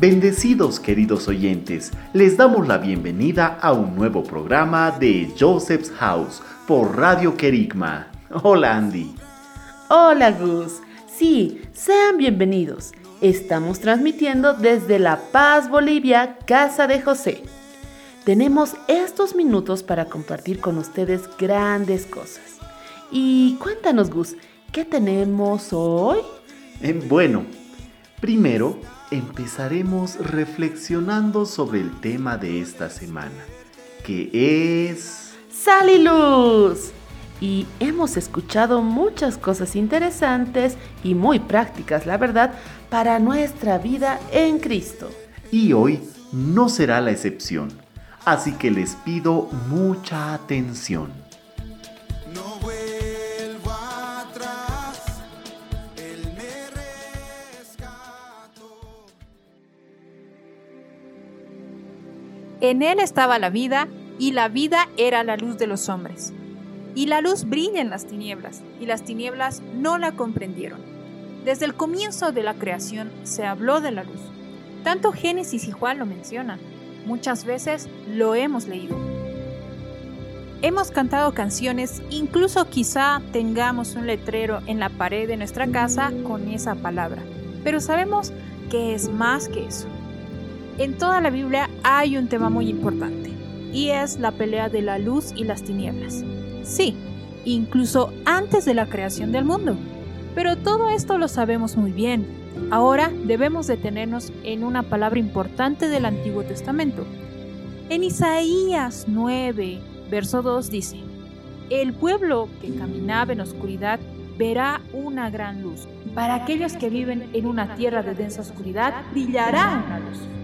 Bendecidos queridos oyentes, les damos la bienvenida a un nuevo programa de Joseph's House por Radio Kerigma. Hola Andy. Hola Gus. Sí, sean bienvenidos. Estamos transmitiendo desde La Paz, Bolivia, Casa de José. Tenemos estos minutos para compartir con ustedes grandes cosas. Y cuéntanos Gus, ¿qué tenemos hoy? Eh, bueno, primero empezaremos reflexionando sobre el tema de esta semana, que es... ¡Sal y luz! Y hemos escuchado muchas cosas interesantes y muy prácticas, la verdad, para nuestra vida en Cristo. Y hoy no será la excepción, así que les pido mucha atención. En él estaba la vida, y la vida era la luz de los hombres. Y la luz brilla en las tinieblas, y las tinieblas no la comprendieron. Desde el comienzo de la creación se habló de la luz. Tanto Génesis y Juan lo mencionan. Muchas veces lo hemos leído. Hemos cantado canciones, incluso quizá tengamos un letrero en la pared de nuestra casa con esa palabra. Pero sabemos que es más que eso. En toda la Biblia hay un tema muy importante y es la pelea de la luz y las tinieblas. Sí, incluso antes de la creación del mundo. Pero todo esto lo sabemos muy bien. Ahora debemos detenernos en una palabra importante del Antiguo Testamento. En Isaías 9, verso 2 dice, El pueblo que caminaba en oscuridad verá una gran luz. Para aquellos que viven en una tierra de densa oscuridad, brillará una luz.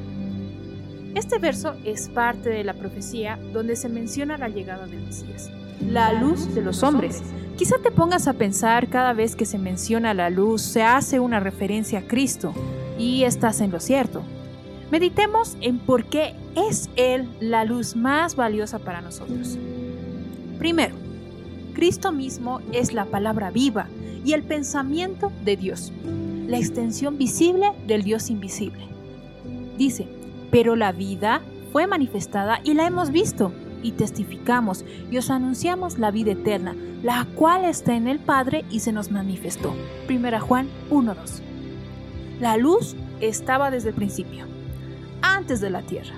Este verso es parte de la profecía donde se menciona la llegada del Mesías, la luz de los hombres. Quizá te pongas a pensar cada vez que se menciona la luz, se hace una referencia a Cristo, y estás en lo cierto. Meditemos en por qué es Él la luz más valiosa para nosotros. Primero, Cristo mismo es la palabra viva y el pensamiento de Dios, la extensión visible del Dios invisible. Dice, pero la vida fue manifestada y la hemos visto y testificamos y os anunciamos la vida eterna, la cual está en el Padre y se nos manifestó. Primera Juan 1.2. La luz estaba desde el principio, antes de la tierra,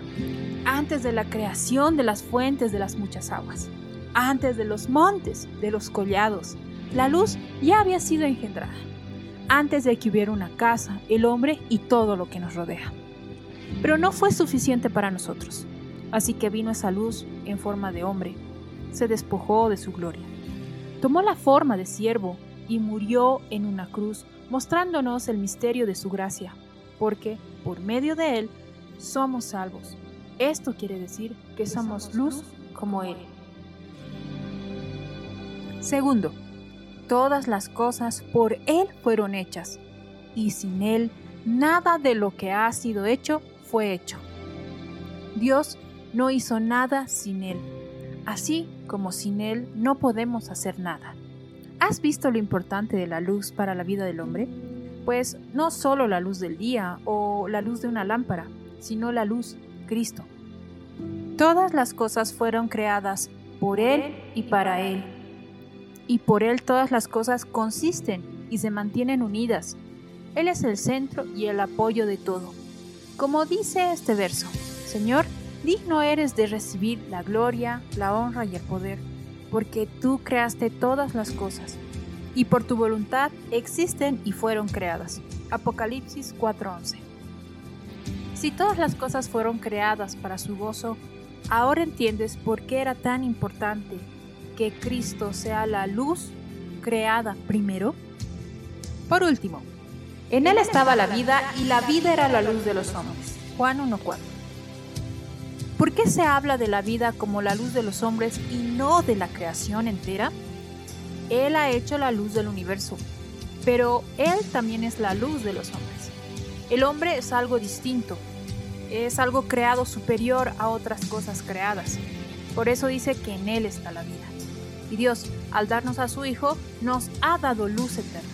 antes de la creación de las fuentes de las muchas aguas, antes de los montes, de los collados. La luz ya había sido engendrada, antes de que hubiera una casa, el hombre y todo lo que nos rodea. Pero no fue suficiente para nosotros. Así que vino esa luz en forma de hombre. Se despojó de su gloria. Tomó la forma de siervo y murió en una cruz, mostrándonos el misterio de su gracia, porque por medio de él somos salvos. Esto quiere decir que somos luz como Él. Segundo, todas las cosas por Él fueron hechas, y sin Él nada de lo que ha sido hecho fue hecho. Dios no hizo nada sin Él, así como sin Él no podemos hacer nada. ¿Has visto lo importante de la luz para la vida del hombre? Pues no solo la luz del día o la luz de una lámpara, sino la luz, Cristo. Todas las cosas fueron creadas por Él y para Él. Y por Él todas las cosas consisten y se mantienen unidas. Él es el centro y el apoyo de todo. Como dice este verso, Señor, digno eres de recibir la gloria, la honra y el poder, porque tú creaste todas las cosas, y por tu voluntad existen y fueron creadas. Apocalipsis 4:11. Si todas las cosas fueron creadas para su gozo, ahora entiendes por qué era tan importante que Cristo sea la luz creada primero. Por último, en él estaba la vida y la vida era la luz de los hombres. Juan 1.4. ¿Por qué se habla de la vida como la luz de los hombres y no de la creación entera? Él ha hecho la luz del universo, pero Él también es la luz de los hombres. El hombre es algo distinto, es algo creado superior a otras cosas creadas. Por eso dice que en Él está la vida. Y Dios, al darnos a su Hijo, nos ha dado luz eterna.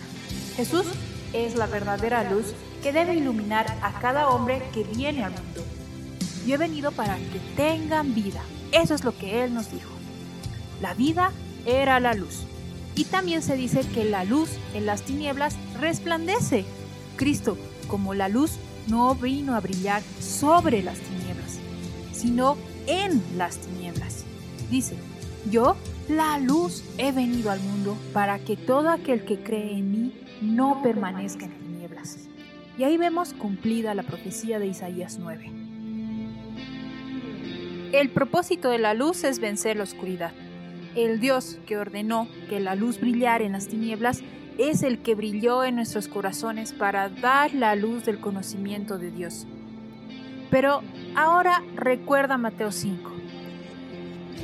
Jesús es la verdadera luz que debe iluminar a cada hombre que viene al mundo. Yo he venido para que tengan vida. Eso es lo que Él nos dijo. La vida era la luz. Y también se dice que la luz en las tinieblas resplandece. Cristo, como la luz, no vino a brillar sobre las tinieblas, sino en las tinieblas. Dice, yo, la luz, he venido al mundo para que todo aquel que cree en mí no permanezca en tinieblas. Y ahí vemos cumplida la profecía de Isaías 9. El propósito de la luz es vencer la oscuridad. El Dios que ordenó que la luz brillara en las tinieblas es el que brilló en nuestros corazones para dar la luz del conocimiento de Dios. Pero ahora recuerda Mateo 5.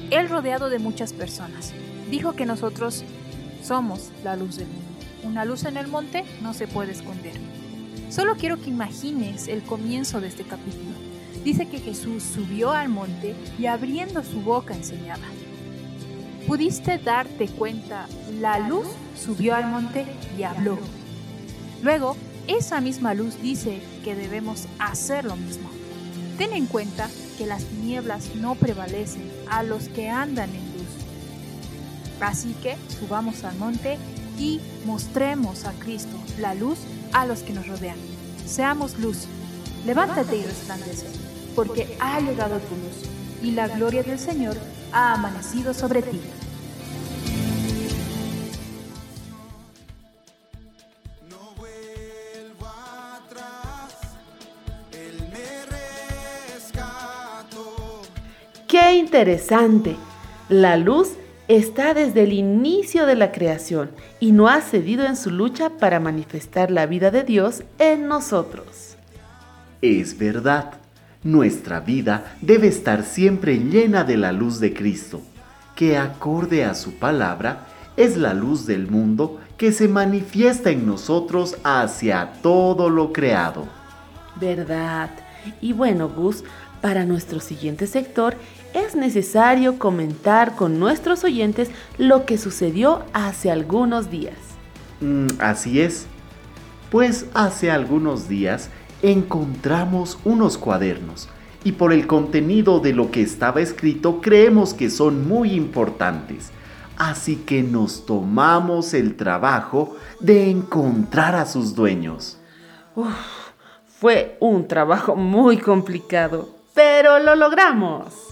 Él rodeado de muchas personas, dijo que nosotros somos la luz del mundo. Una luz en el monte no se puede esconder. Solo quiero que imagines el comienzo de este capítulo. Dice que Jesús subió al monte y abriendo su boca enseñaba. ¿Pudiste darte cuenta? La luz subió al monte y habló. Luego, esa misma luz dice que debemos hacer lo mismo. Ten en cuenta que las tinieblas no prevalecen a los que andan en luz. Así que subamos al monte y mostremos a Cristo la luz a los que nos rodean. Seamos luz. Levántate y resplandece, porque ha llegado tu luz y la gloria del Señor ha amanecido sobre ti. ¡Qué interesante! La luz está desde el inicio de la creación y no ha cedido en su lucha para manifestar la vida de Dios en nosotros. Es verdad, nuestra vida debe estar siempre llena de la luz de Cristo, que acorde a su palabra es la luz del mundo que se manifiesta en nosotros hacia todo lo creado. ¿Verdad? Y bueno, Gus, para nuestro siguiente sector es necesario comentar con nuestros oyentes lo que sucedió hace algunos días. Mm, así es. Pues hace algunos días encontramos unos cuadernos y por el contenido de lo que estaba escrito creemos que son muy importantes. Así que nos tomamos el trabajo de encontrar a sus dueños. Uf, fue un trabajo muy complicado, pero lo logramos.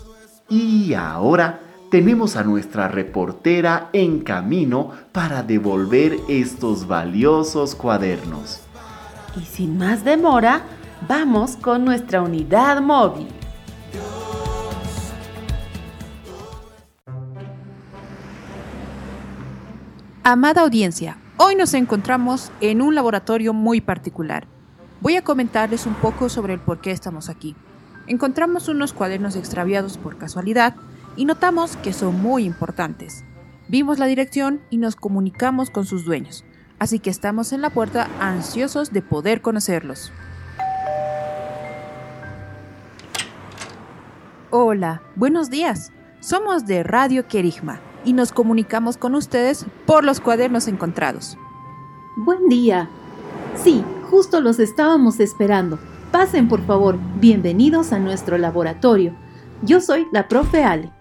Y ahora tenemos a nuestra reportera en camino para devolver estos valiosos cuadernos. Y sin más demora, vamos con nuestra unidad móvil. Amada audiencia, hoy nos encontramos en un laboratorio muy particular. Voy a comentarles un poco sobre el por qué estamos aquí encontramos unos cuadernos extraviados por casualidad y notamos que son muy importantes. Vimos la dirección y nos comunicamos con sus dueños, así que estamos en la puerta ansiosos de poder conocerlos. Hola, buenos días. Somos de Radio Querigma y nos comunicamos con ustedes por los cuadernos encontrados. Buen día. Sí, justo los estábamos esperando. Pasen, por favor. Bienvenidos a nuestro laboratorio. Yo soy la profe Ale.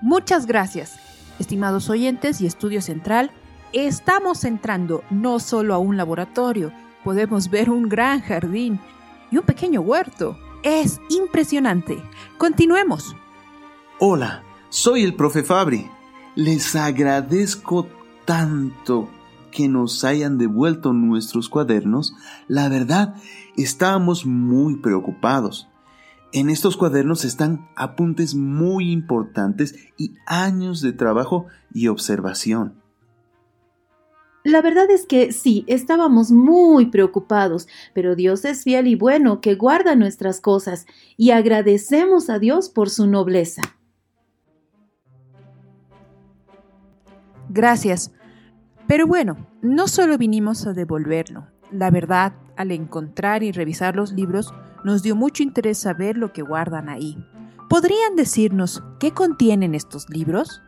Muchas gracias. Estimados oyentes y Estudio Central, estamos entrando no solo a un laboratorio, podemos ver un gran jardín y un pequeño huerto. Es impresionante. Continuemos. Hola, soy el profe Fabri. Les agradezco tanto que nos hayan devuelto nuestros cuadernos. La verdad estábamos muy preocupados. En estos cuadernos están apuntes muy importantes y años de trabajo y observación. La verdad es que sí, estábamos muy preocupados, pero Dios es fiel y bueno que guarda nuestras cosas y agradecemos a Dios por su nobleza. Gracias. Pero bueno, no solo vinimos a devolverlo. La verdad, al encontrar y revisar los libros, nos dio mucho interés saber lo que guardan ahí. ¿Podrían decirnos qué contienen estos libros?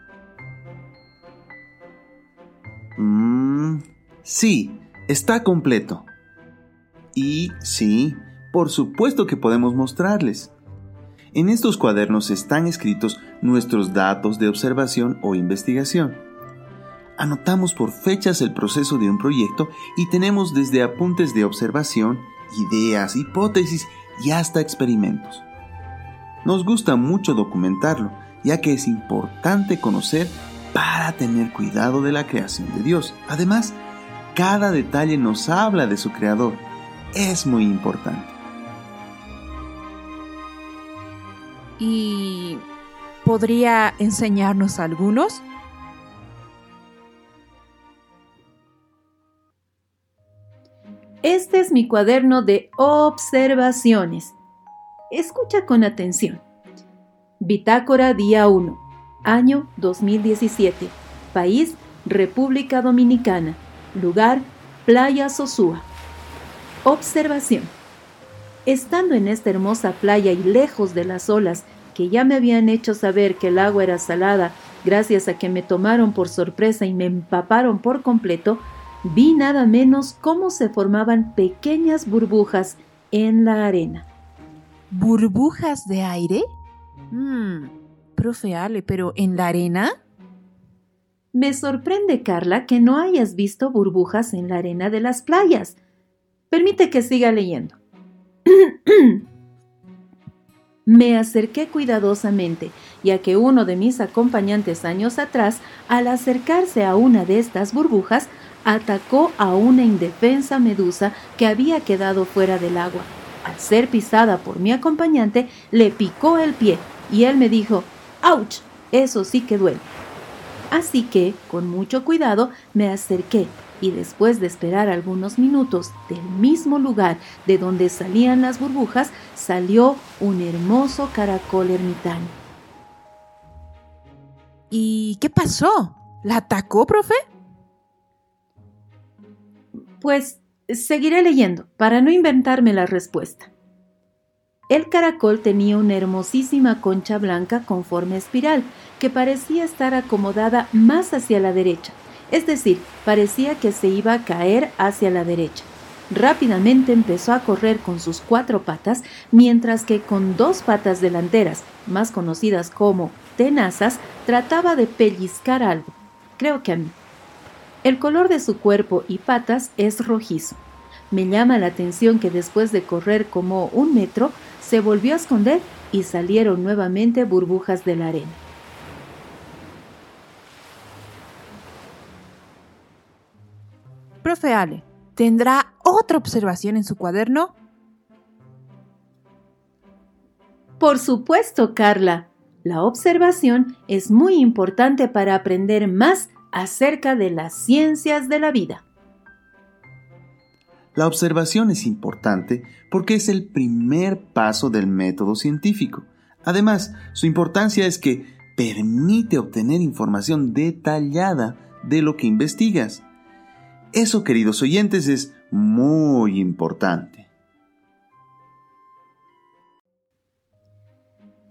Mm, sí, está completo. Y sí, por supuesto que podemos mostrarles. En estos cuadernos están escritos nuestros datos de observación o investigación. Anotamos por fechas el proceso de un proyecto y tenemos desde apuntes de observación, ideas, hipótesis y hasta experimentos. Nos gusta mucho documentarlo, ya que es importante conocer para tener cuidado de la creación de Dios. Además, cada detalle nos habla de su creador. Es muy importante. ¿Y podría enseñarnos algunos? Este es mi cuaderno de observaciones. Escucha con atención. Bitácora día 1, año 2017. País, República Dominicana. Lugar, Playa Sosúa. Observación. Estando en esta hermosa playa y lejos de las olas que ya me habían hecho saber que el agua era salada gracias a que me tomaron por sorpresa y me empaparon por completo, vi nada menos cómo se formaban pequeñas burbujas en la arena. ¿Burbujas de aire? Mmm, profe Ale, pero ¿en la arena? Me sorprende, Carla, que no hayas visto burbujas en la arena de las playas. Permite que siga leyendo. Me acerqué cuidadosamente, ya que uno de mis acompañantes años atrás, al acercarse a una de estas burbujas, atacó a una indefensa medusa que había quedado fuera del agua. Al ser pisada por mi acompañante, le picó el pie y él me dijo, ¡Auch! Eso sí que duele. Así que, con mucho cuidado, me acerqué y después de esperar algunos minutos del mismo lugar de donde salían las burbujas, salió un hermoso caracol ermitaño. ¿Y qué pasó? ¿La atacó, profe? Pues seguiré leyendo para no inventarme la respuesta. El caracol tenía una hermosísima concha blanca con forma espiral que parecía estar acomodada más hacia la derecha, es decir, parecía que se iba a caer hacia la derecha. Rápidamente empezó a correr con sus cuatro patas, mientras que con dos patas delanteras, más conocidas como tenazas, trataba de pellizcar algo. Creo que a mí. El color de su cuerpo y patas es rojizo. Me llama la atención que después de correr como un metro, se volvió a esconder y salieron nuevamente burbujas de la arena. Profe Ale, ¿tendrá otra observación en su cuaderno? Por supuesto, Carla. La observación es muy importante para aprender más acerca de las ciencias de la vida. La observación es importante porque es el primer paso del método científico. Además, su importancia es que permite obtener información detallada de lo que investigas. Eso, queridos oyentes, es muy importante.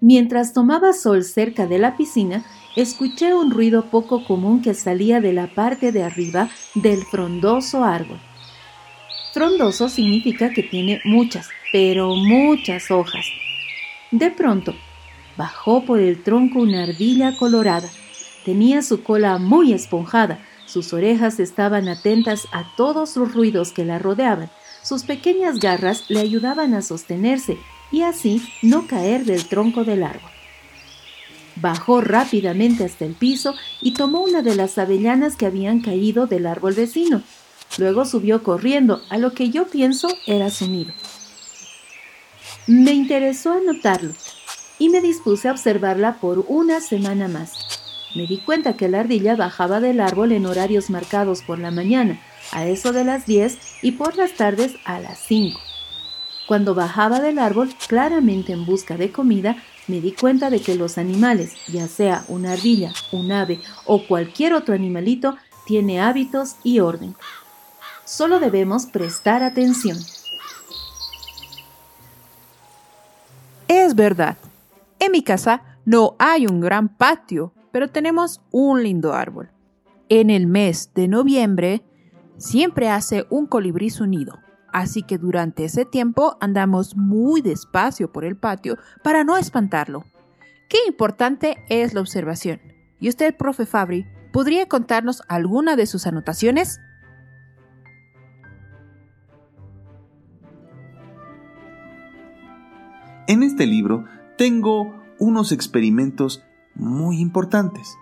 Mientras tomaba sol cerca de la piscina, escuché un ruido poco común que salía de la parte de arriba del frondoso árbol. Frondoso significa que tiene muchas, pero muchas hojas. De pronto, bajó por el tronco una ardilla colorada. Tenía su cola muy esponjada, sus orejas estaban atentas a todos los ruidos que la rodeaban, sus pequeñas garras le ayudaban a sostenerse y así no caer del tronco del árbol. Bajó rápidamente hasta el piso y tomó una de las avellanas que habían caído del árbol vecino. Luego subió corriendo a lo que yo pienso era su nido. Me interesó anotarlo y me dispuse a observarla por una semana más. Me di cuenta que la ardilla bajaba del árbol en horarios marcados por la mañana, a eso de las 10 y por las tardes a las 5. Cuando bajaba del árbol, claramente en busca de comida, me di cuenta de que los animales, ya sea una ardilla, un ave o cualquier otro animalito, tiene hábitos y orden. Solo debemos prestar atención. Es verdad. En mi casa no hay un gran patio, pero tenemos un lindo árbol. En el mes de noviembre siempre hace un colibrí su nido, así que durante ese tiempo andamos muy despacio por el patio para no espantarlo. Qué importante es la observación. ¿Y usted, profe Fabri, podría contarnos alguna de sus anotaciones? En este libro tengo unos experimentos muy importantes.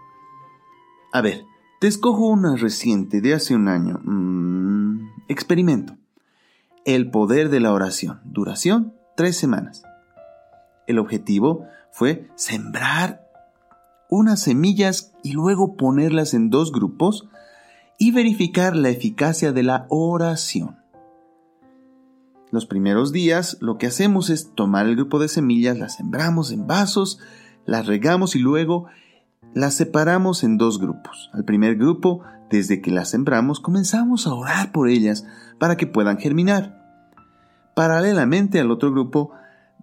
A ver, te escojo una reciente de hace un año. Mm, experimento. El poder de la oración. Duración, tres semanas. El objetivo fue sembrar unas semillas y luego ponerlas en dos grupos y verificar la eficacia de la oración. Los primeros días lo que hacemos es tomar el grupo de semillas, las sembramos en vasos, las regamos y luego las separamos en dos grupos. Al primer grupo, desde que las sembramos, comenzamos a orar por ellas para que puedan germinar. Paralelamente al otro grupo,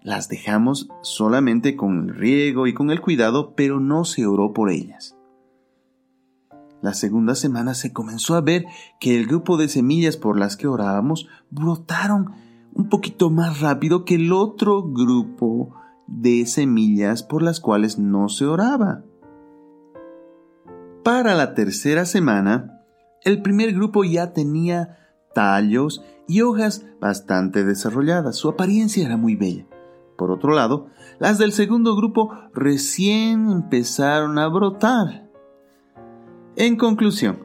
las dejamos solamente con el riego y con el cuidado, pero no se oró por ellas. La segunda semana se comenzó a ver que el grupo de semillas por las que orábamos brotaron un poquito más rápido que el otro grupo de semillas por las cuales no se oraba. Para la tercera semana, el primer grupo ya tenía tallos y hojas bastante desarrolladas. Su apariencia era muy bella. Por otro lado, las del segundo grupo recién empezaron a brotar. En conclusión,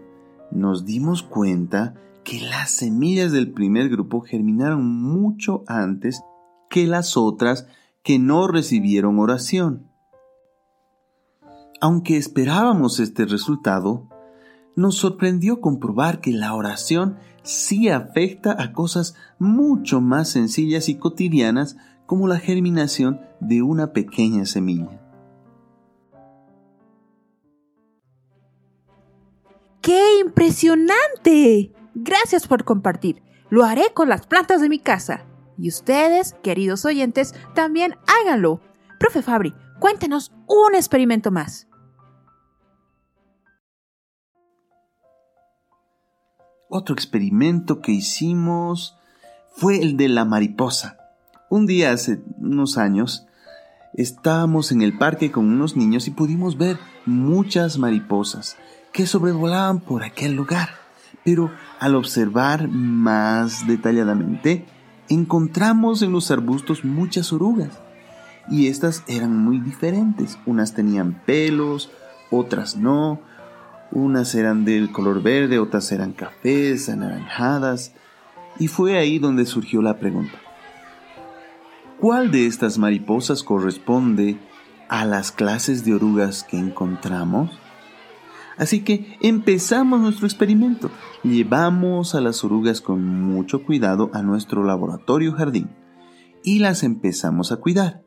nos dimos cuenta que las semillas del primer grupo germinaron mucho antes que las otras que no recibieron oración. Aunque esperábamos este resultado, nos sorprendió comprobar que la oración sí afecta a cosas mucho más sencillas y cotidianas como la germinación de una pequeña semilla. ¡Qué impresionante! Gracias por compartir. Lo haré con las plantas de mi casa. Y ustedes, queridos oyentes, también háganlo. Profe Fabri, cuéntenos un experimento más. Otro experimento que hicimos fue el de la mariposa. Un día hace unos años estábamos en el parque con unos niños y pudimos ver muchas mariposas que sobrevolaban por aquel lugar. Pero al observar más detalladamente, encontramos en los arbustos muchas orugas. Y estas eran muy diferentes. Unas tenían pelos, otras no. Unas eran del color verde, otras eran cafés, anaranjadas. Y fue ahí donde surgió la pregunta. ¿Cuál de estas mariposas corresponde a las clases de orugas que encontramos? Así que empezamos nuestro experimento. Llevamos a las orugas con mucho cuidado a nuestro laboratorio jardín y las empezamos a cuidar.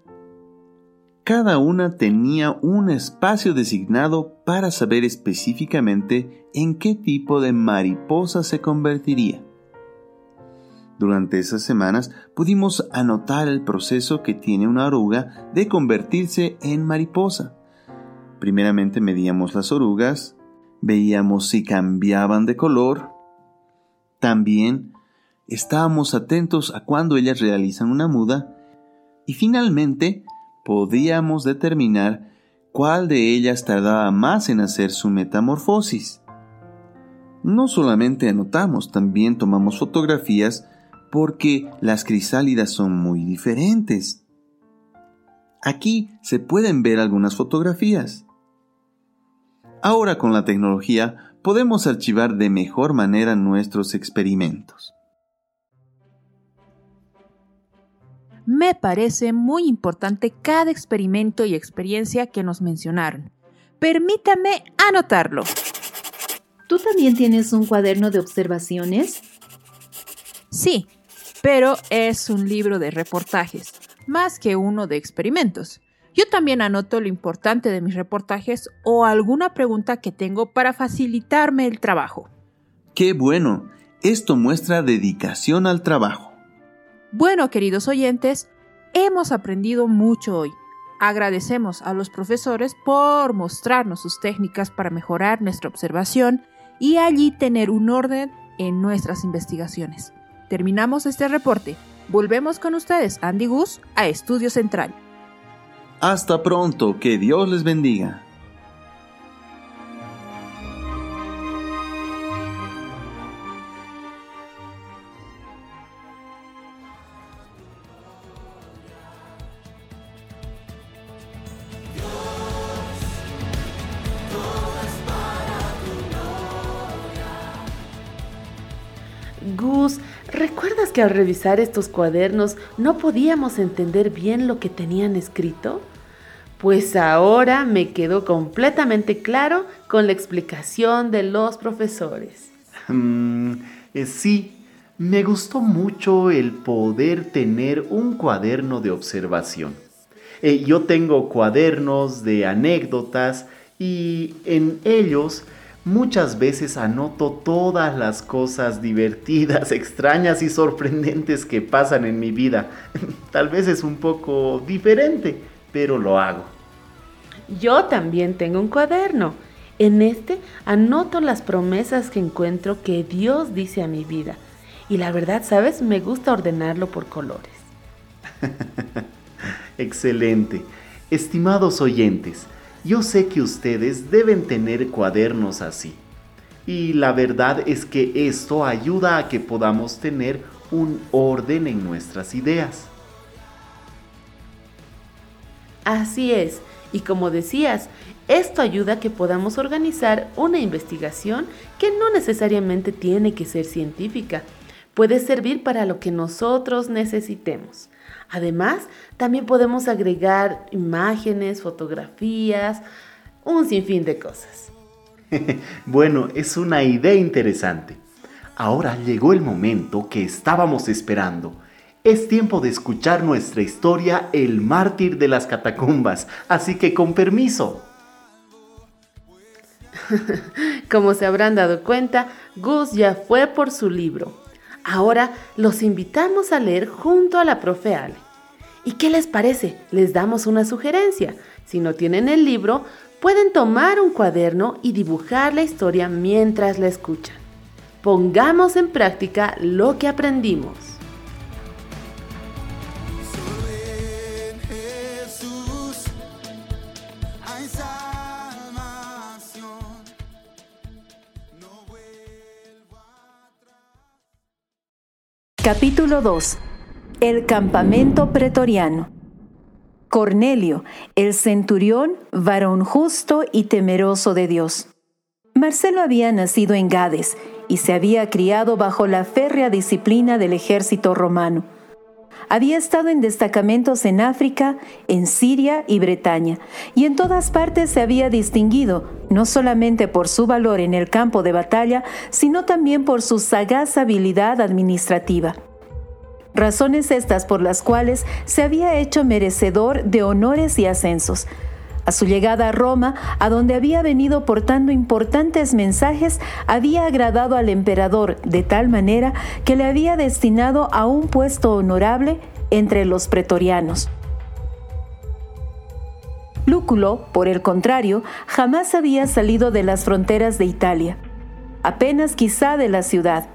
Cada una tenía un espacio designado para saber específicamente en qué tipo de mariposa se convertiría. Durante esas semanas pudimos anotar el proceso que tiene una oruga de convertirse en mariposa. Primeramente medíamos las orugas, veíamos si cambiaban de color. También estábamos atentos a cuando ellas realizan una muda y finalmente podíamos determinar cuál de ellas tardaba más en hacer su metamorfosis. No solamente anotamos, también tomamos fotografías porque las crisálidas son muy diferentes. Aquí se pueden ver algunas fotografías. Ahora con la tecnología podemos archivar de mejor manera nuestros experimentos. Me parece muy importante cada experimento y experiencia que nos mencionaron. Permítame anotarlo. ¿Tú también tienes un cuaderno de observaciones? Sí, pero es un libro de reportajes, más que uno de experimentos. Yo también anoto lo importante de mis reportajes o alguna pregunta que tengo para facilitarme el trabajo. ¡Qué bueno! Esto muestra dedicación al trabajo. Bueno, queridos oyentes, hemos aprendido mucho hoy. Agradecemos a los profesores por mostrarnos sus técnicas para mejorar nuestra observación y allí tener un orden en nuestras investigaciones. Terminamos este reporte. Volvemos con ustedes, Andy Gus, a Estudio Central. Hasta pronto, que Dios les bendiga. Que al revisar estos cuadernos no podíamos entender bien lo que tenían escrito? Pues ahora me quedó completamente claro con la explicación de los profesores. Mm, eh, sí, me gustó mucho el poder tener un cuaderno de observación. Eh, yo tengo cuadernos de anécdotas y en ellos muchas veces anoto todas las cosas divertidas, extrañas y sorprendentes que pasan en mi vida. Tal vez es un poco diferente, pero lo hago. Yo también tengo un cuaderno. En este anoto las promesas que encuentro que Dios dice a mi vida. Y la verdad, ¿sabes? Me gusta ordenarlo por colores. Excelente. Estimados oyentes, yo sé que ustedes deben tener cuadernos así. Y la verdad es que esto ayuda a que podamos tener un orden en nuestras ideas. Así es. Y como decías, esto ayuda a que podamos organizar una investigación que no necesariamente tiene que ser científica. Puede servir para lo que nosotros necesitemos. Además, también podemos agregar imágenes, fotografías, un sinfín de cosas. bueno, es una idea interesante. Ahora llegó el momento que estábamos esperando. Es tiempo de escuchar nuestra historia El mártir de las catacumbas, así que con permiso. Como se habrán dado cuenta, Gus ya fue por su libro. Ahora los invitamos a leer junto a la profe Ale. ¿Y qué les parece? Les damos una sugerencia. Si no tienen el libro, pueden tomar un cuaderno y dibujar la historia mientras la escuchan. Pongamos en práctica lo que aprendimos. Capítulo 2. El campamento pretoriano. Cornelio, el centurión, varón justo y temeroso de Dios. Marcelo había nacido en Gades y se había criado bajo la férrea disciplina del ejército romano. Había estado en destacamentos en África, en Siria y Bretaña, y en todas partes se había distinguido, no solamente por su valor en el campo de batalla, sino también por su sagaz habilidad administrativa. Razones estas por las cuales se había hecho merecedor de honores y ascensos, a su llegada a Roma, a donde había venido portando importantes mensajes, había agradado al emperador de tal manera que le había destinado a un puesto honorable entre los pretorianos. Lúculo, por el contrario, jamás había salido de las fronteras de Italia, apenas quizá de la ciudad.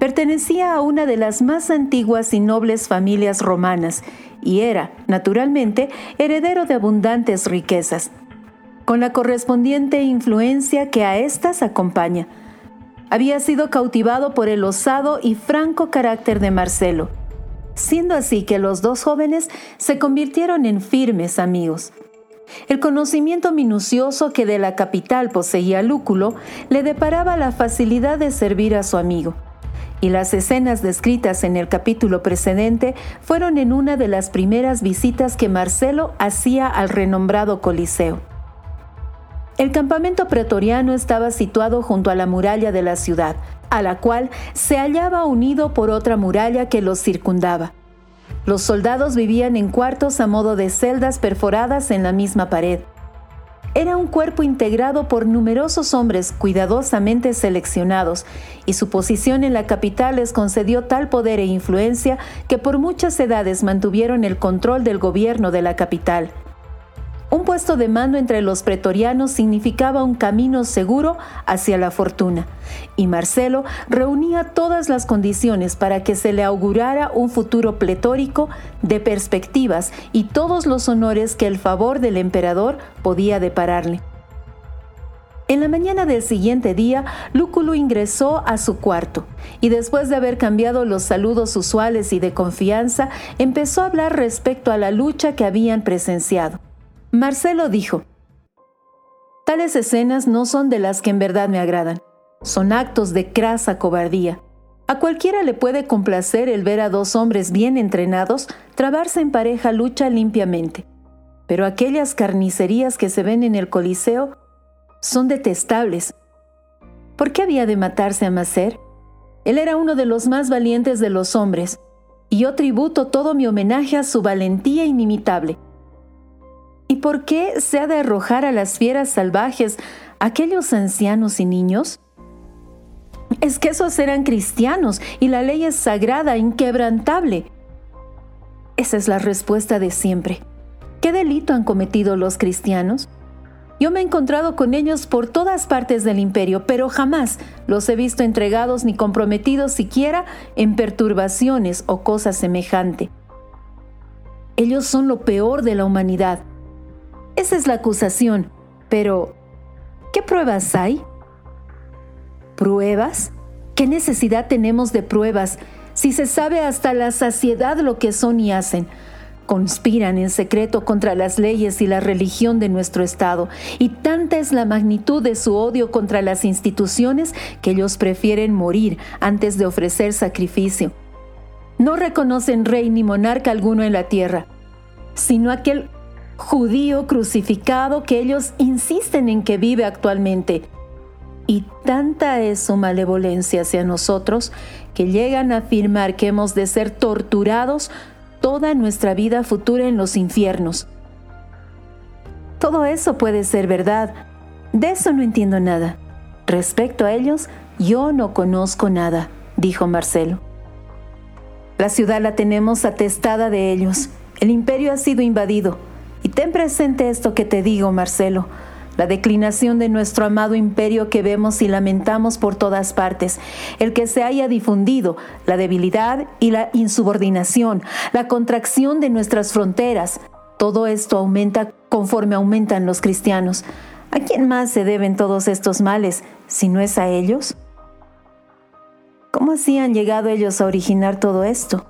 Pertenecía a una de las más antiguas y nobles familias romanas y era, naturalmente, heredero de abundantes riquezas, con la correspondiente influencia que a éstas acompaña. Había sido cautivado por el osado y franco carácter de Marcelo, siendo así que los dos jóvenes se convirtieron en firmes amigos. El conocimiento minucioso que de la capital poseía Lúculo le deparaba la facilidad de servir a su amigo y las escenas descritas en el capítulo precedente fueron en una de las primeras visitas que Marcelo hacía al renombrado Coliseo. El campamento pretoriano estaba situado junto a la muralla de la ciudad, a la cual se hallaba unido por otra muralla que los circundaba. Los soldados vivían en cuartos a modo de celdas perforadas en la misma pared. Era un cuerpo integrado por numerosos hombres cuidadosamente seleccionados, y su posición en la capital les concedió tal poder e influencia que por muchas edades mantuvieron el control del gobierno de la capital. Un puesto de mando entre los pretorianos significaba un camino seguro hacia la fortuna, y Marcelo reunía todas las condiciones para que se le augurara un futuro pletórico de perspectivas y todos los honores que el favor del emperador podía depararle. En la mañana del siguiente día, Lúculo ingresó a su cuarto y después de haber cambiado los saludos usuales y de confianza, empezó a hablar respecto a la lucha que habían presenciado. Marcelo dijo, Tales escenas no son de las que en verdad me agradan, son actos de crasa cobardía. A cualquiera le puede complacer el ver a dos hombres bien entrenados trabarse en pareja lucha limpiamente, pero aquellas carnicerías que se ven en el Coliseo son detestables. ¿Por qué había de matarse a Macer? Él era uno de los más valientes de los hombres, y yo tributo todo mi homenaje a su valentía inimitable. ¿Y por qué se ha de arrojar a las fieras salvajes aquellos ancianos y niños? Es que esos eran cristianos y la ley es sagrada, inquebrantable. Esa es la respuesta de siempre. ¿Qué delito han cometido los cristianos? Yo me he encontrado con ellos por todas partes del imperio, pero jamás los he visto entregados ni comprometidos siquiera en perturbaciones o cosa semejante. Ellos son lo peor de la humanidad esa es la acusación. Pero, ¿qué pruebas hay? ¿Pruebas? ¿Qué necesidad tenemos de pruebas si se sabe hasta la saciedad lo que son y hacen? Conspiran en secreto contra las leyes y la religión de nuestro Estado, y tanta es la magnitud de su odio contra las instituciones que ellos prefieren morir antes de ofrecer sacrificio. No reconocen rey ni monarca alguno en la tierra, sino aquel judío crucificado que ellos insisten en que vive actualmente. Y tanta es su malevolencia hacia nosotros que llegan a afirmar que hemos de ser torturados toda nuestra vida futura en los infiernos. Todo eso puede ser verdad. De eso no entiendo nada. Respecto a ellos, yo no conozco nada, dijo Marcelo. La ciudad la tenemos atestada de ellos. El imperio ha sido invadido ten presente esto que te digo, Marcelo, la declinación de nuestro amado imperio que vemos y lamentamos por todas partes, el que se haya difundido, la debilidad y la insubordinación, la contracción de nuestras fronteras. Todo esto aumenta conforme aumentan los cristianos. ¿A quién más se deben todos estos males si no es a ellos? ¿Cómo así han llegado ellos a originar todo esto?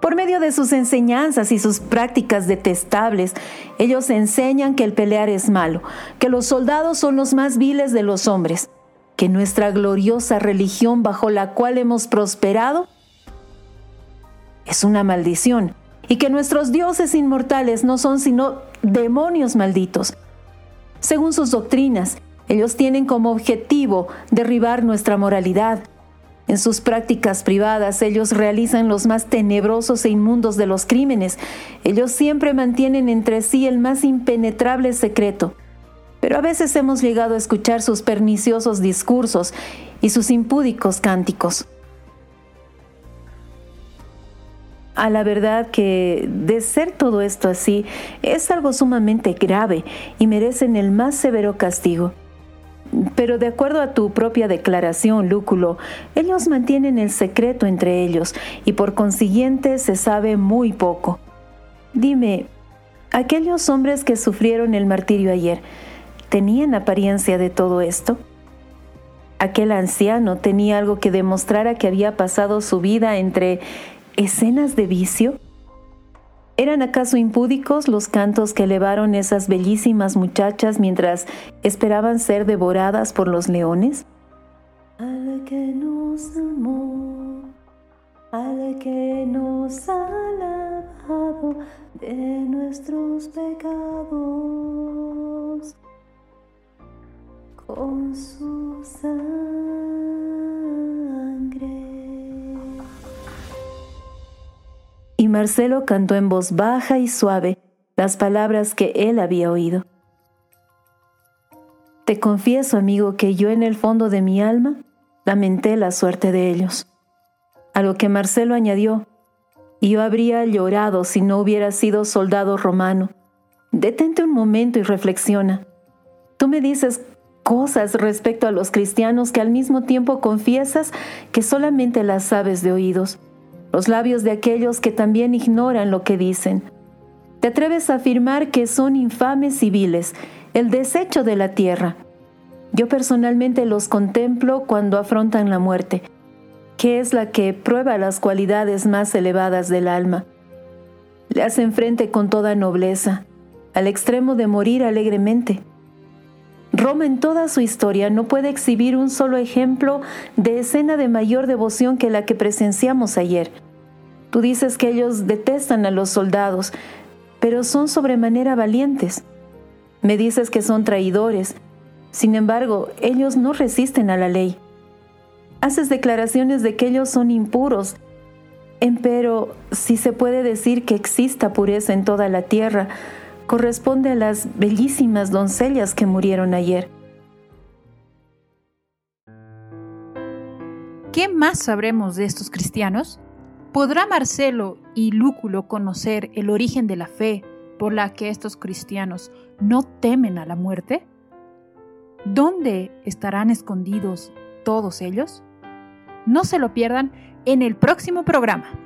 Por medio de sus enseñanzas y sus prácticas detestables, ellos enseñan que el pelear es malo, que los soldados son los más viles de los hombres, que nuestra gloriosa religión bajo la cual hemos prosperado es una maldición y que nuestros dioses inmortales no son sino demonios malditos. Según sus doctrinas, ellos tienen como objetivo derribar nuestra moralidad, en sus prácticas privadas ellos realizan los más tenebrosos e inmundos de los crímenes. Ellos siempre mantienen entre sí el más impenetrable secreto. Pero a veces hemos llegado a escuchar sus perniciosos discursos y sus impúdicos cánticos. A la verdad que de ser todo esto así es algo sumamente grave y merecen el más severo castigo. Pero de acuerdo a tu propia declaración, Lúculo, ellos mantienen el secreto entre ellos y por consiguiente se sabe muy poco. Dime, aquellos hombres que sufrieron el martirio ayer, ¿tenían apariencia de todo esto? ¿Aquel anciano tenía algo que demostrara que había pasado su vida entre escenas de vicio? ¿Eran acaso impúdicos los cantos que elevaron esas bellísimas muchachas mientras esperaban ser devoradas por los leones? Al que nos amó, al que nos ha lavado de nuestros pecados. con su sangre. Marcelo cantó en voz baja y suave las palabras que él había oído. Te confieso, amigo, que yo en el fondo de mi alma lamenté la suerte de ellos. A lo que Marcelo añadió, yo habría llorado si no hubiera sido soldado romano. Detente un momento y reflexiona. Tú me dices cosas respecto a los cristianos que al mismo tiempo confiesas que solamente las sabes de oídos, los labios de aquellos que también ignoran lo que dicen. Te atreves a afirmar que son infames civiles, el desecho de la tierra. Yo personalmente los contemplo cuando afrontan la muerte que es la que prueba las cualidades más elevadas del alma. Le hacen frente con toda nobleza, al extremo de morir alegremente. Roma en toda su historia no puede exhibir un solo ejemplo de escena de mayor devoción que la que presenciamos ayer. Tú dices que ellos detestan a los soldados, pero son sobremanera valientes. Me dices que son traidores. Sin embargo, ellos no resisten a la ley haces declaraciones de que ellos son impuros. Empero, si se puede decir que exista pureza en toda la tierra, corresponde a las bellísimas doncellas que murieron ayer. ¿Qué más sabremos de estos cristianos? ¿Podrá Marcelo y Lúculo conocer el origen de la fe por la que estos cristianos no temen a la muerte? ¿Dónde estarán escondidos todos ellos? No se lo pierdan en el próximo programa.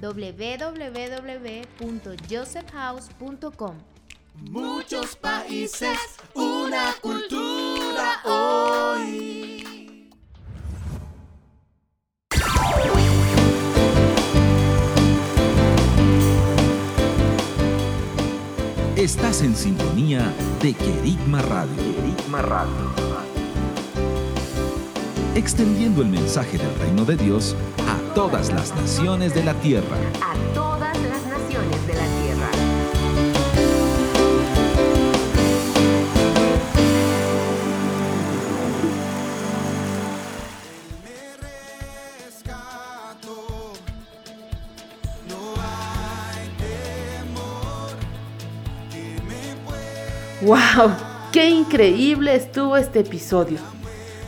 www.josephhouse.com. Muchos países, una cultura hoy. Estás en sintonía de Querigma Radio. Querigma Radio extendiendo el mensaje del reino de Dios todas las naciones de la tierra. A todas las naciones de la tierra. ¡Wow! ¡Qué increíble estuvo este episodio!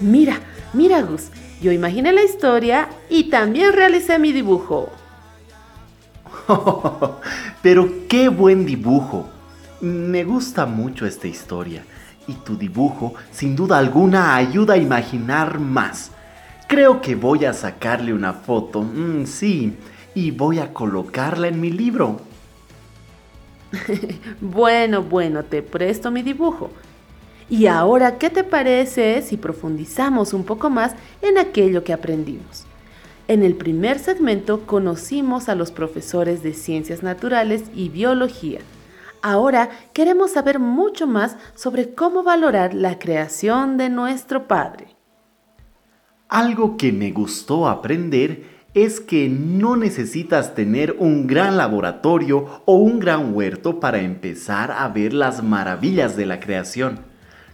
Mira, Mira Gus, yo imaginé la historia y también realicé mi dibujo. Pero qué buen dibujo. Me gusta mucho esta historia y tu dibujo sin duda alguna ayuda a imaginar más. Creo que voy a sacarle una foto, mm, sí, y voy a colocarla en mi libro. bueno, bueno, te presto mi dibujo. Y ahora, ¿qué te parece si profundizamos un poco más en aquello que aprendimos? En el primer segmento conocimos a los profesores de ciencias naturales y biología. Ahora queremos saber mucho más sobre cómo valorar la creación de nuestro Padre. Algo que me gustó aprender es que no necesitas tener un gran laboratorio o un gran huerto para empezar a ver las maravillas de la creación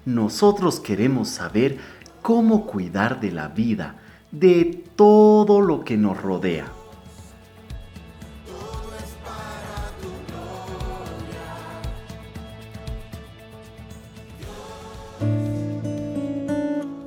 nosotros queremos saber cómo cuidar de la vida, de todo lo que nos rodea.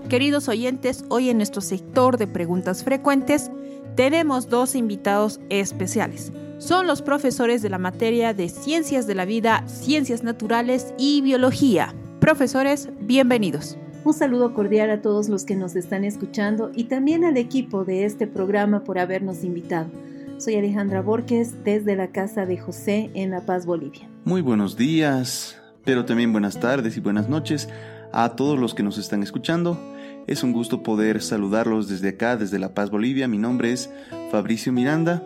Queridos oyentes, hoy en nuestro sector de preguntas frecuentes tenemos dos invitados especiales. Son los profesores de la materia de Ciencias de la Vida, Ciencias Naturales y Biología. Profesores, bienvenidos. Un saludo cordial a todos los que nos están escuchando y también al equipo de este programa por habernos invitado. Soy Alejandra Borges desde la casa de José en La Paz, Bolivia. Muy buenos días, pero también buenas tardes y buenas noches a todos los que nos están escuchando. Es un gusto poder saludarlos desde acá, desde La Paz, Bolivia. Mi nombre es Fabricio Miranda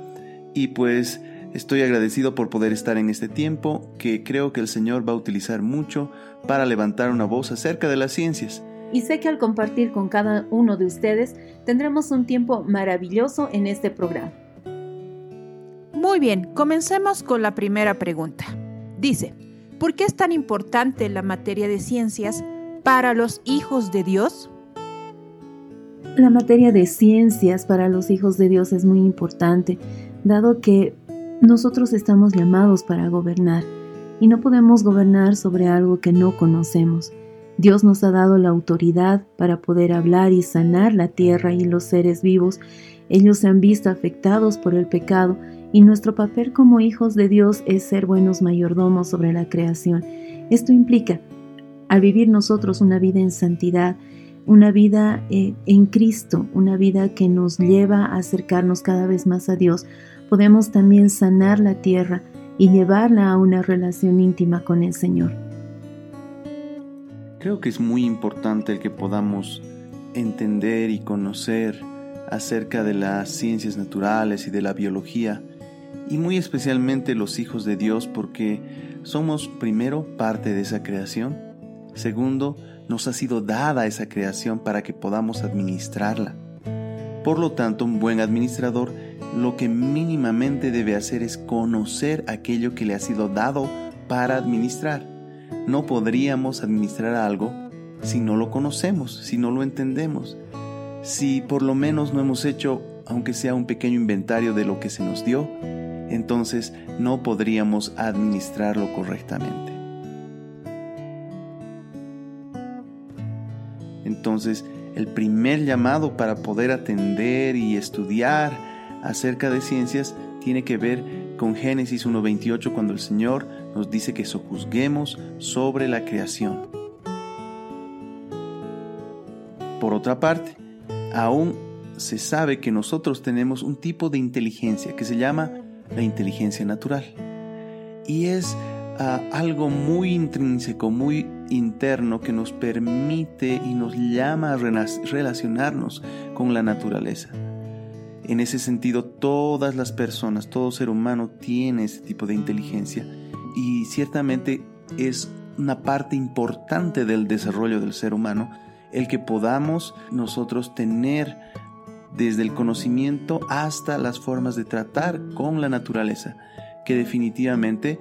y pues estoy agradecido por poder estar en este tiempo que creo que el Señor va a utilizar mucho para levantar una voz acerca de las ciencias. Y sé que al compartir con cada uno de ustedes tendremos un tiempo maravilloso en este programa. Muy bien, comencemos con la primera pregunta. Dice, ¿por qué es tan importante la materia de ciencias para los hijos de Dios? La materia de ciencias para los hijos de Dios es muy importante, dado que nosotros estamos llamados para gobernar y no podemos gobernar sobre algo que no conocemos. Dios nos ha dado la autoridad para poder hablar y sanar la tierra y los seres vivos. Ellos se han visto afectados por el pecado y nuestro papel como hijos de Dios es ser buenos mayordomos sobre la creación. Esto implica, al vivir nosotros una vida en santidad, una vida eh, en Cristo, una vida que nos lleva a acercarnos cada vez más a Dios, podemos también sanar la tierra y llevarla a una relación íntima con el Señor. Creo que es muy importante el que podamos entender y conocer acerca de las ciencias naturales y de la biología, y muy especialmente los hijos de Dios porque somos primero parte de esa creación, segundo, nos ha sido dada esa creación para que podamos administrarla. Por lo tanto, un buen administrador lo que mínimamente debe hacer es conocer aquello que le ha sido dado para administrar no podríamos administrar algo si no lo conocemos, si no lo entendemos, si por lo menos no hemos hecho, aunque sea un pequeño inventario de lo que se nos dio, entonces no podríamos administrarlo correctamente. Entonces, el primer llamado para poder atender y estudiar acerca de ciencias tiene que ver con Génesis 1.28 cuando el Señor nos dice que sojuzguemos sobre la creación. Por otra parte, aún se sabe que nosotros tenemos un tipo de inteligencia que se llama la inteligencia natural. Y es ah, algo muy intrínseco, muy interno que nos permite y nos llama a relacionarnos con la naturaleza. En ese sentido, todas las personas, todo ser humano tiene ese tipo de inteligencia y ciertamente es una parte importante del desarrollo del ser humano el que podamos nosotros tener desde el conocimiento hasta las formas de tratar con la naturaleza, que definitivamente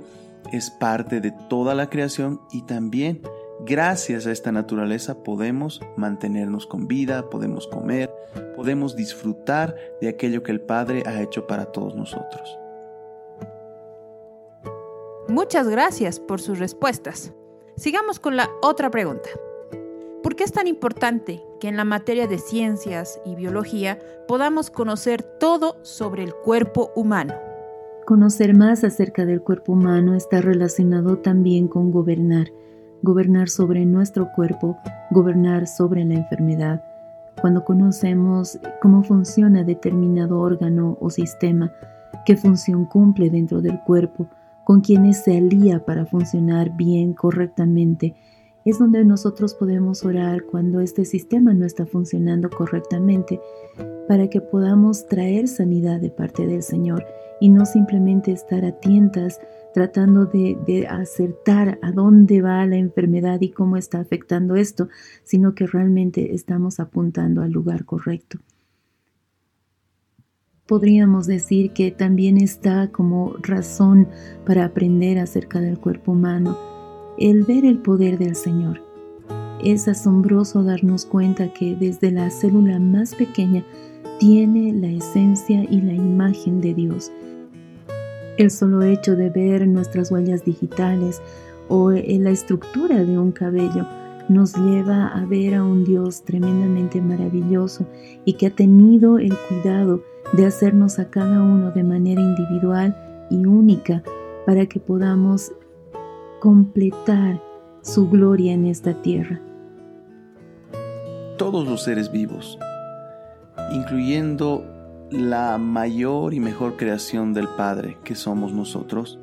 es parte de toda la creación y también gracias a esta naturaleza podemos mantenernos con vida, podemos comer, podemos disfrutar de aquello que el Padre ha hecho para todos nosotros. Muchas gracias por sus respuestas. Sigamos con la otra pregunta. ¿Por qué es tan importante que en la materia de ciencias y biología podamos conocer todo sobre el cuerpo humano? Conocer más acerca del cuerpo humano está relacionado también con gobernar, gobernar sobre nuestro cuerpo, gobernar sobre la enfermedad. Cuando conocemos cómo funciona determinado órgano o sistema, qué función cumple dentro del cuerpo, con quienes se alía para funcionar bien, correctamente, es donde nosotros podemos orar cuando este sistema no está funcionando correctamente, para que podamos traer sanidad de parte del Señor y no simplemente estar atentas tratando de, acertar a dónde va la enfermedad y cómo está afectando esto, sino que realmente estamos apuntando al lugar correcto podríamos decir que también está como razón para aprender acerca del cuerpo humano el ver el poder del Señor. Es asombroso darnos cuenta que desde la célula más pequeña tiene la esencia y la imagen de Dios. El solo hecho de ver nuestras huellas digitales o la estructura de un cabello nos lleva a ver a un Dios tremendamente maravilloso y que ha tenido el cuidado de hacernos a cada uno de manera individual y única para que podamos completar su gloria en esta tierra. Todos los seres vivos, incluyendo la mayor y mejor creación del Padre que somos nosotros,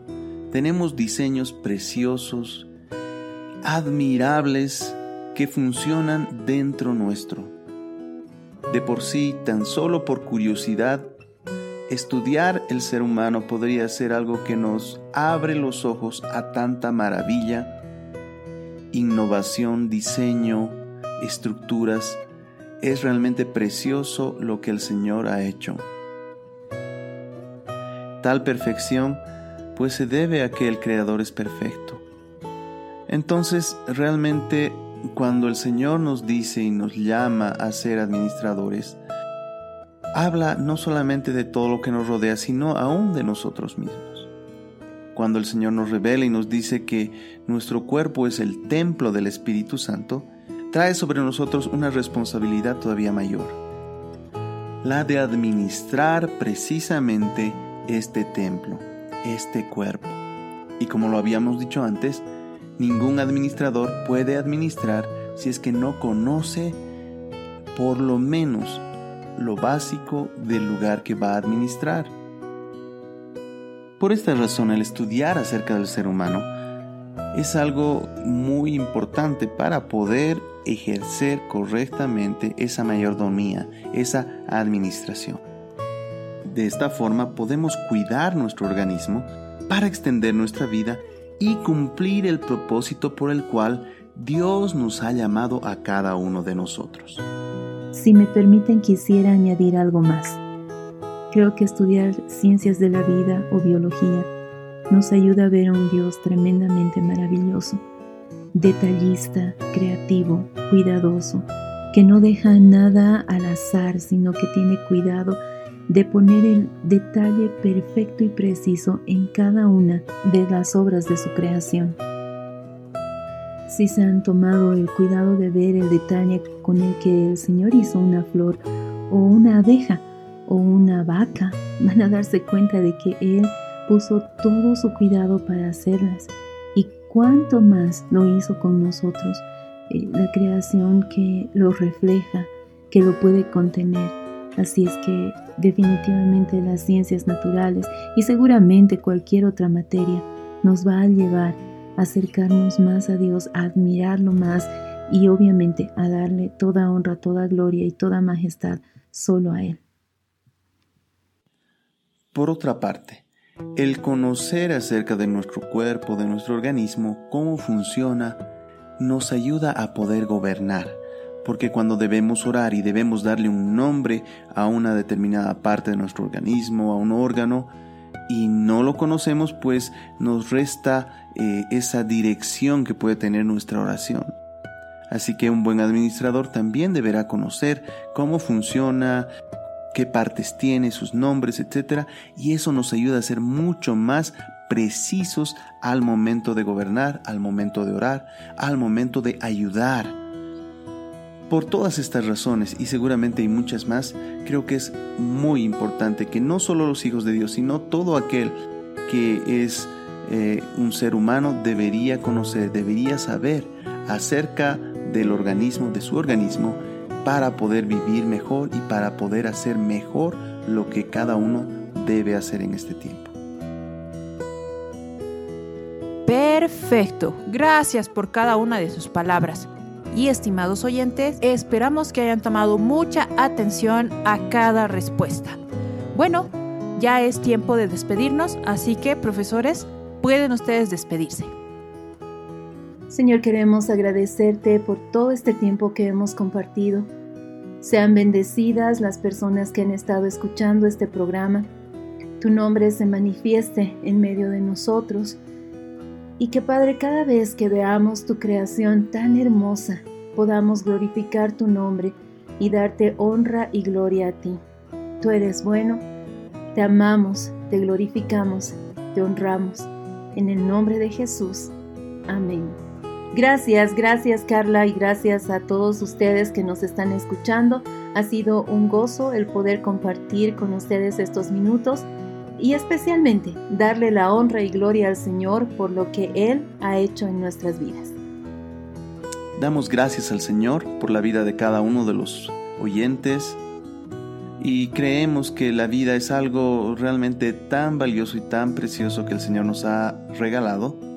tenemos diseños preciosos admirables que funcionan dentro nuestro. De por sí, tan solo por curiosidad, estudiar el ser humano podría ser algo que nos abre los ojos a tanta maravilla, innovación, diseño, estructuras. Es realmente precioso lo que el Señor ha hecho. Tal perfección pues se debe a que el Creador es perfecto. Entonces, realmente, cuando el Señor nos dice y nos llama a ser administradores, habla no solamente de todo lo que nos rodea, sino aún de nosotros mismos. Cuando el Señor nos revela y nos dice que nuestro cuerpo es el templo del Espíritu Santo, trae sobre nosotros una responsabilidad todavía mayor, la de administrar precisamente este templo este cuerpo. Y como lo habíamos dicho antes, ningún administrador puede administrar si es que no conoce por lo menos lo básico del lugar que va a administrar. Por esta razón, el estudiar acerca del ser humano es algo muy importante para poder ejercer correctamente esa mayordomía, esa administración. De esta forma podemos cuidar nuestro organismo para extender nuestra vida y cumplir el propósito por el cual Dios nos ha llamado a cada uno de nosotros. Si me permiten, quisiera añadir algo más. Creo que estudiar ciencias de la vida o biología nos ayuda a ver a un Dios tremendamente maravilloso, detallista, creativo, cuidadoso, que no deja nada al azar, sino que tiene cuidado de poner el detalle perfecto y preciso en cada una de las obras de su creación. Si se han tomado el cuidado de ver el detalle con el que el Señor hizo una flor o una abeja o una vaca, van a darse cuenta de que Él puso todo su cuidado para hacerlas. Y cuánto más lo hizo con nosotros, eh, la creación que lo refleja, que lo puede contener. Así es que definitivamente las ciencias naturales y seguramente cualquier otra materia nos va a llevar a acercarnos más a Dios, a admirarlo más y obviamente a darle toda honra, toda gloria y toda majestad solo a Él. Por otra parte, el conocer acerca de nuestro cuerpo, de nuestro organismo, cómo funciona, nos ayuda a poder gobernar porque cuando debemos orar y debemos darle un nombre a una determinada parte de nuestro organismo, a un órgano, y no lo conocemos, pues nos resta eh, esa dirección que puede tener nuestra oración. Así que un buen administrador también deberá conocer cómo funciona, qué partes tiene, sus nombres, etc. Y eso nos ayuda a ser mucho más precisos al momento de gobernar, al momento de orar, al momento de ayudar por todas estas razones y seguramente hay muchas más, creo que es muy importante que no solo los hijos de Dios, sino todo aquel que es eh, un ser humano debería conocer, debería saber acerca del organismo, de su organismo, para poder vivir mejor y para poder hacer mejor lo que cada uno debe hacer en este tiempo. Perfecto, gracias por cada una de sus palabras y estimados oyentes, esperamos que hayan tomado mucha atención a cada respuesta. Bueno, ya es tiempo de despedirnos, así que profesores, pueden ustedes despedirse. Señor, queremos agradecerte por todo este tiempo que hemos compartido. Sean bendecidas las personas que han estado escuchando este programa. Tu nombre se manifieste en medio de nosotros y que Padre, cada vez que veamos tu creación tan hermosa, podamos glorificar tu nombre y darte honra y gloria a ti. Tú eres bueno, te amamos, te glorificamos, te honramos. En el nombre de Jesús. Amén. Gracias, gracias Carla y gracias a todos ustedes que nos están escuchando. Ha sido un gozo el poder compartir con ustedes estos minutos y especialmente darle la honra y gloria al Señor por lo que Él ha hecho en nuestras vidas. Damos gracias al Señor por la vida de cada uno de los oyentes y creemos que la vida es algo realmente tan valioso y tan precioso que el Señor nos ha regalado.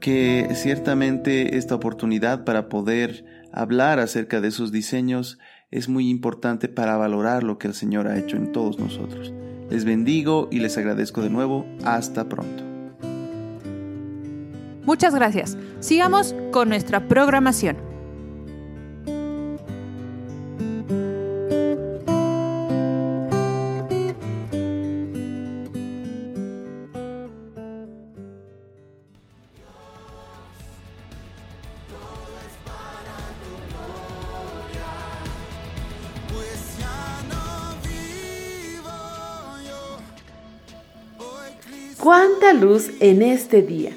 Que ciertamente esta oportunidad para poder hablar acerca de esos diseños es muy importante para valorar lo que el Señor ha hecho en todos nosotros. Les bendigo y les agradezco de nuevo. Hasta pronto. Muchas gracias. Sigamos con nuestra programación. Luz en este día.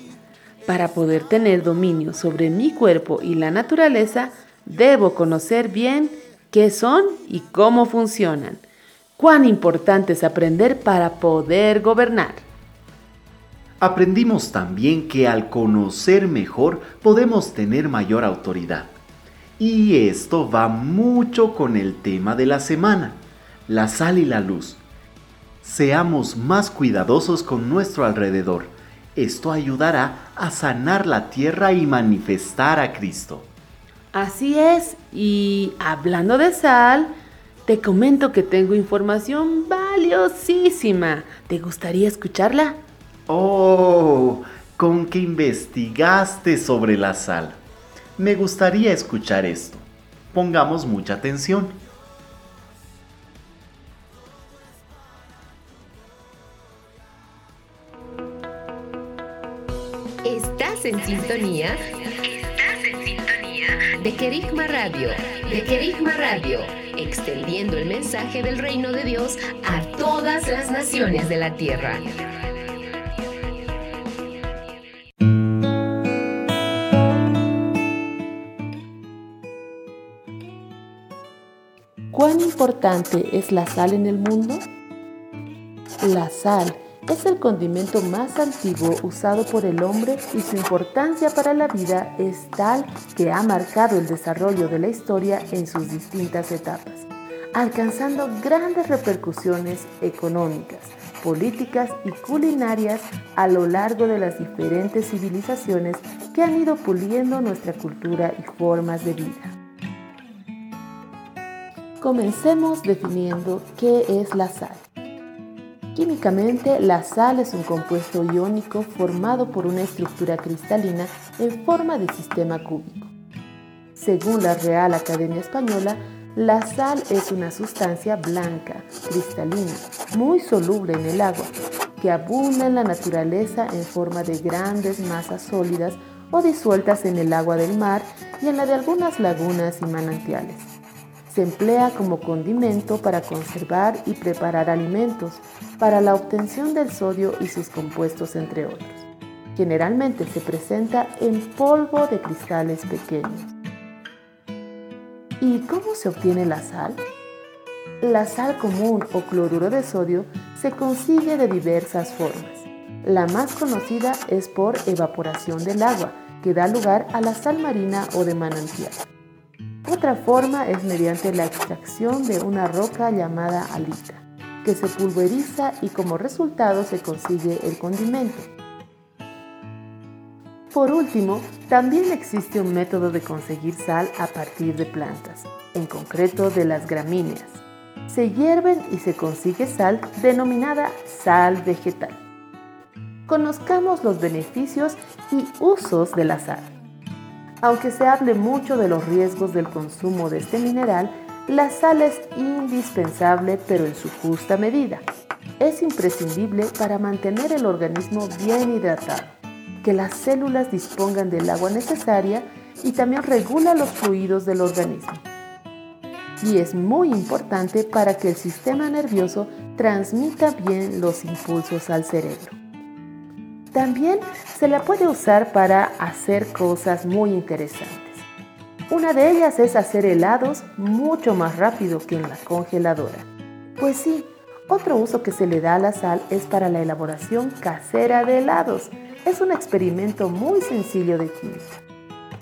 Para poder tener dominio sobre mi cuerpo y la naturaleza, debo conocer bien qué son y cómo funcionan. Cuán importante es aprender para poder gobernar. Aprendimos también que al conocer mejor podemos tener mayor autoridad. Y esto va mucho con el tema de la semana, la sal y la luz seamos más cuidadosos con nuestro alrededor. Esto ayudará a sanar la tierra y manifestar a Cristo. Así es, y hablando de sal, te comento que tengo información valiosísima. ¿Te gustaría escucharla? Oh, con que investigaste sobre la sal. Me gustaría escuchar esto. Pongamos mucha atención. Sintonía. Estás en sintonía de Querigma Radio. De Querigma Radio. Extendiendo el mensaje del reino de Dios a todas las naciones de la tierra. ¿Cuán importante es la sal en el mundo? La sal es el condimento más antiguo usado por el hombre y su importancia para la vida es tal que ha marcado el desarrollo de la historia en sus distintas etapas, alcanzando grandes repercusiones económicas, políticas y culinarias a lo largo de las diferentes civilizaciones que han ido puliendo nuestra cultura y formas de vida. Comencemos definiendo qué es la sal. Químicamente, la sal es un compuesto iónico formado por una estructura cristalina en forma de sistema cúbico. Según la Real Academia Española, la sal es una sustancia blanca, cristalina, muy soluble en el agua, que abunda en la naturaleza en forma de grandes masas sólidas o disueltas en el agua del mar y en la de algunas lagunas y manantiales. Se emplea como condimento para conservar y preparar alimentos, para la obtención del sodio y sus compuestos, entre otros. Generalmente se presenta en polvo de cristales pequeños. ¿Y cómo se obtiene la sal? La sal común o cloruro de sodio se consigue de diversas formas. La más conocida es por evaporación del agua, que da lugar a la sal marina o de manantial. Otra forma es mediante la extracción de una roca llamada alita, que se pulveriza y como resultado se consigue el condimento. Por último, también existe un método de conseguir sal a partir de plantas, en concreto de las gramíneas. Se hierven y se consigue sal denominada sal vegetal. Conozcamos los beneficios y usos de la sal. Aunque se hable mucho de los riesgos del consumo de este mineral, la sal es indispensable pero en su justa medida. Es imprescindible para mantener el organismo bien hidratado, que las células dispongan del agua necesaria y también regula los fluidos del organismo. Y es muy importante para que el sistema nervioso transmita bien los impulsos al cerebro. También se la puede usar para hacer cosas muy interesantes. Una de ellas es hacer helados mucho más rápido que en la congeladora. Pues sí, otro uso que se le da a la sal es para la elaboración casera de helados. Es un experimento muy sencillo de química.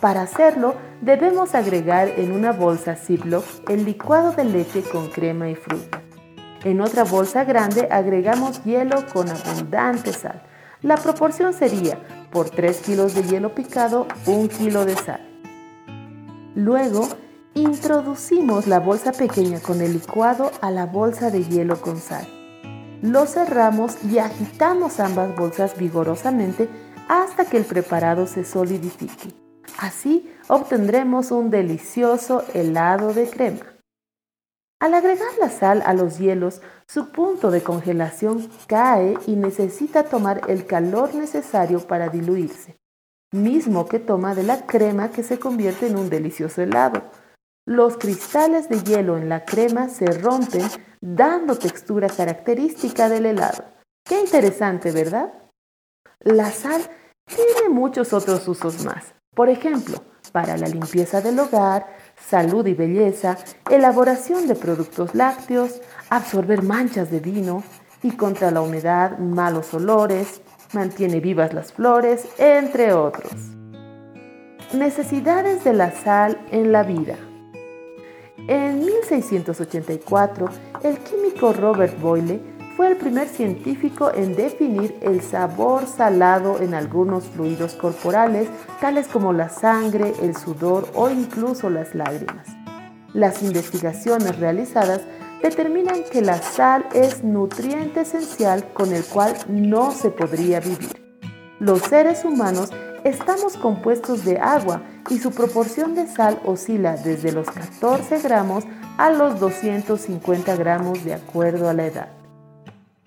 Para hacerlo, debemos agregar en una bolsa Ziploc el licuado de leche con crema y fruta. En otra bolsa grande agregamos hielo con abundante sal la proporción sería Por 3 kilos de hielo picado, 1 kilo de sal. Luego, introducimos la bolsa pequeña con el licuado a la bolsa de hielo con sal. Lo cerramos y agitamos ambas bolsas vigorosamente hasta que el preparado se solidifique. Así obtendremos un delicioso helado de crema. Al agregar la sal a los hielos, su punto de congelación cae y necesita tomar el calor necesario para diluirse, mismo que toma de la crema que se convierte en un delicioso helado. Los cristales de hielo en la crema se rompen dando textura característica del helado. Qué interesante, ¿verdad? La sal tiene muchos otros usos más. Por ejemplo, para la limpieza del hogar, salud y belleza, elaboración de productos lácteos, absorber manchas de vino y contra la humedad, malos olores, mantiene vivas las flores, entre otros. Necesidades de la sal en la vida. En 1684, el químico Robert Boyle fue el primer científico en definir el sabor salado en algunos fluidos corporales, tales como la sangre, el sudor o incluso las lágrimas. Las investigaciones realizadas determinan que la sal es nutriente esencial con el cual no se podría vivir. Los seres humanos estamos compuestos de agua y su proporción de sal oscila desde los 14 gramos a los 250 gramos de acuerdo a la edad.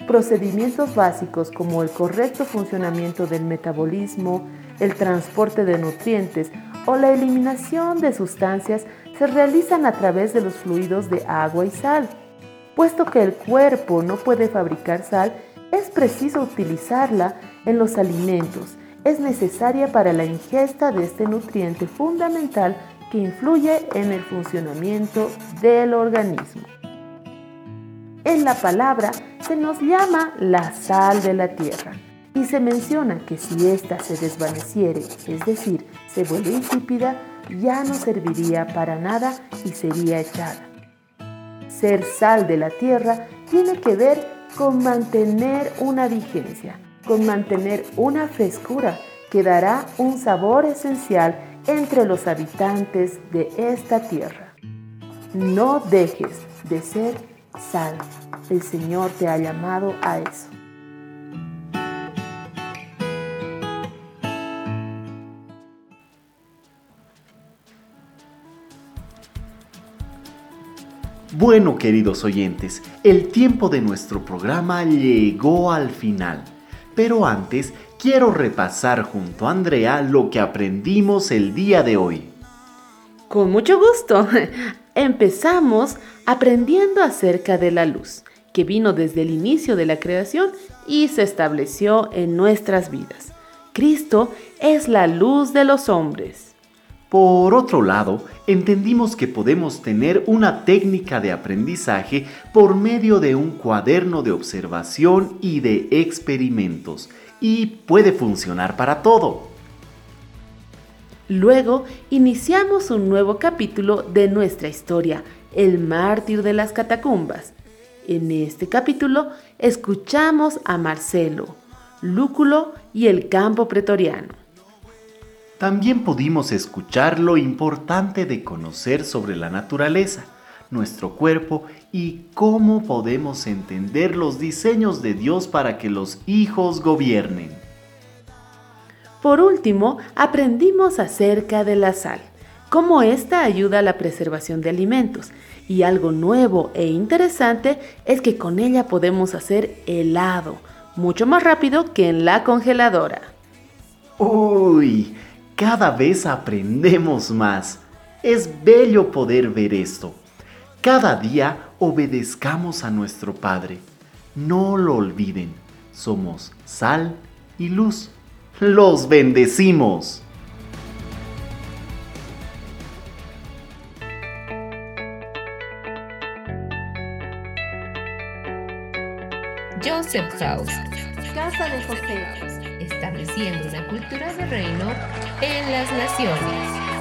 Procedimientos básicos como el correcto funcionamiento del metabolismo, el transporte de nutrientes o la eliminación de sustancias se realizan a través de los fluidos de agua y sal. Puesto que el cuerpo no puede fabricar sal, es preciso utilizarla en los alimentos. Es necesaria para la ingesta de este nutriente fundamental que influye en el funcionamiento del organismo. En la palabra se nos llama la sal de la tierra y se menciona que si ésta se desvaneciere, es decir, se vuelve insípida, ya no serviría para nada y sería echada. Ser sal de la tierra tiene que ver con mantener una vigencia, con mantener una frescura que dará un sabor esencial entre los habitantes de esta tierra. No dejes de ser Sal, el Señor te ha llamado a eso. Bueno, queridos oyentes, el tiempo de nuestro programa llegó al final. Pero antes, quiero repasar junto a Andrea lo que aprendimos el día de hoy. Con mucho gusto. Empezamos aprendiendo acerca de la luz, que vino desde el inicio de la creación y se estableció en nuestras vidas. Cristo es la luz de los hombres. Por otro lado, entendimos que podemos tener una técnica de aprendizaje por medio de un cuaderno de observación y de experimentos, y puede funcionar para todo. Luego iniciamos un nuevo capítulo de nuestra historia, el mártir de las catacumbas. En este capítulo escuchamos a Marcelo, Lúculo y el campo pretoriano. También pudimos escuchar lo importante de conocer sobre la naturaleza, nuestro cuerpo y cómo podemos entender los diseños de Dios para que los hijos gobiernen. Por último, aprendimos acerca de la sal, cómo esta ayuda a la preservación de alimentos. Y algo nuevo e interesante es que con ella podemos hacer helado, mucho más rápido que en la congeladora. Uy, cada vez aprendemos más. Es bello poder ver esto. Cada día obedezcamos a nuestro Padre. No lo olviden, somos sal y luz los bendecimos. Joseph House. Casa de José. Estableciendo una cultura de reino en las naciones.